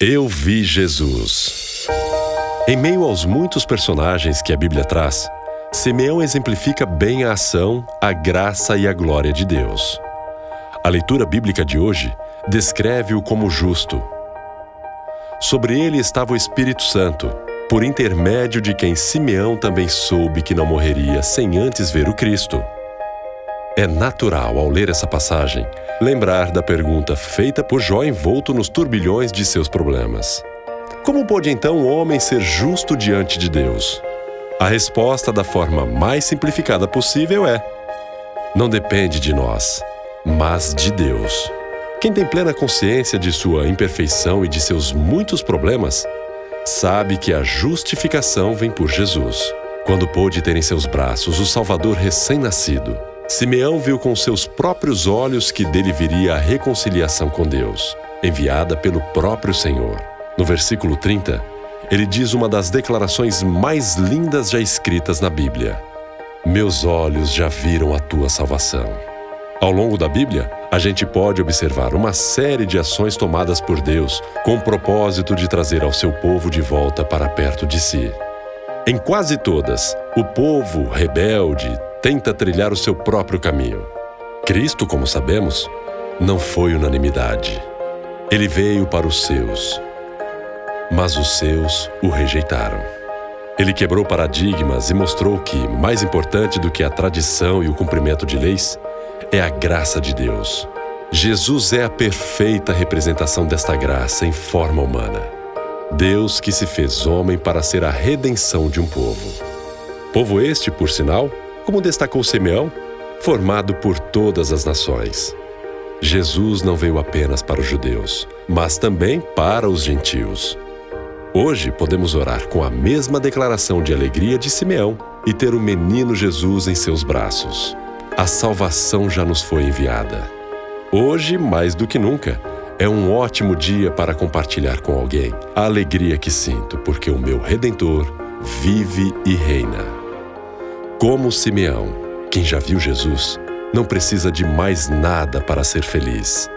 Eu vi Jesus. Em meio aos muitos personagens que a Bíblia traz, Simeão exemplifica bem a ação, a graça e a glória de Deus. A leitura bíblica de hoje descreve-o como justo. Sobre ele estava o Espírito Santo, por intermédio de quem Simeão também soube que não morreria sem antes ver o Cristo. É natural, ao ler essa passagem, lembrar da pergunta feita por Jó envolto nos turbilhões de seus problemas. Como pode então um homem ser justo diante de Deus? A resposta, da forma mais simplificada possível, é: não depende de nós, mas de Deus. Quem tem plena consciência de sua imperfeição e de seus muitos problemas, sabe que a justificação vem por Jesus, quando pôde ter em seus braços o Salvador recém-nascido Simeão viu com seus próprios olhos que dele viria a reconciliação com Deus, enviada pelo próprio Senhor. No versículo 30, ele diz uma das declarações mais lindas já escritas na Bíblia: Meus olhos já viram a tua salvação. Ao longo da Bíblia, a gente pode observar uma série de ações tomadas por Deus com o propósito de trazer ao seu povo de volta para perto de si. Em quase todas, o povo rebelde, tenta trilhar o seu próprio caminho. Cristo, como sabemos, não foi unanimidade. Ele veio para os seus, mas os seus o rejeitaram. Ele quebrou paradigmas e mostrou que, mais importante do que a tradição e o cumprimento de leis, é a graça de Deus. Jesus é a perfeita representação desta graça em forma humana. Deus que se fez homem para ser a redenção de um povo. Povo este, por sinal, como destacou Simeão, formado por todas as nações. Jesus não veio apenas para os judeus, mas também para os gentios. Hoje podemos orar com a mesma declaração de alegria de Simeão e ter o menino Jesus em seus braços. A salvação já nos foi enviada. Hoje, mais do que nunca, é um ótimo dia para compartilhar com alguém a alegria que sinto, porque o meu Redentor vive e reina. Como Simeão, quem já viu Jesus, não precisa de mais nada para ser feliz.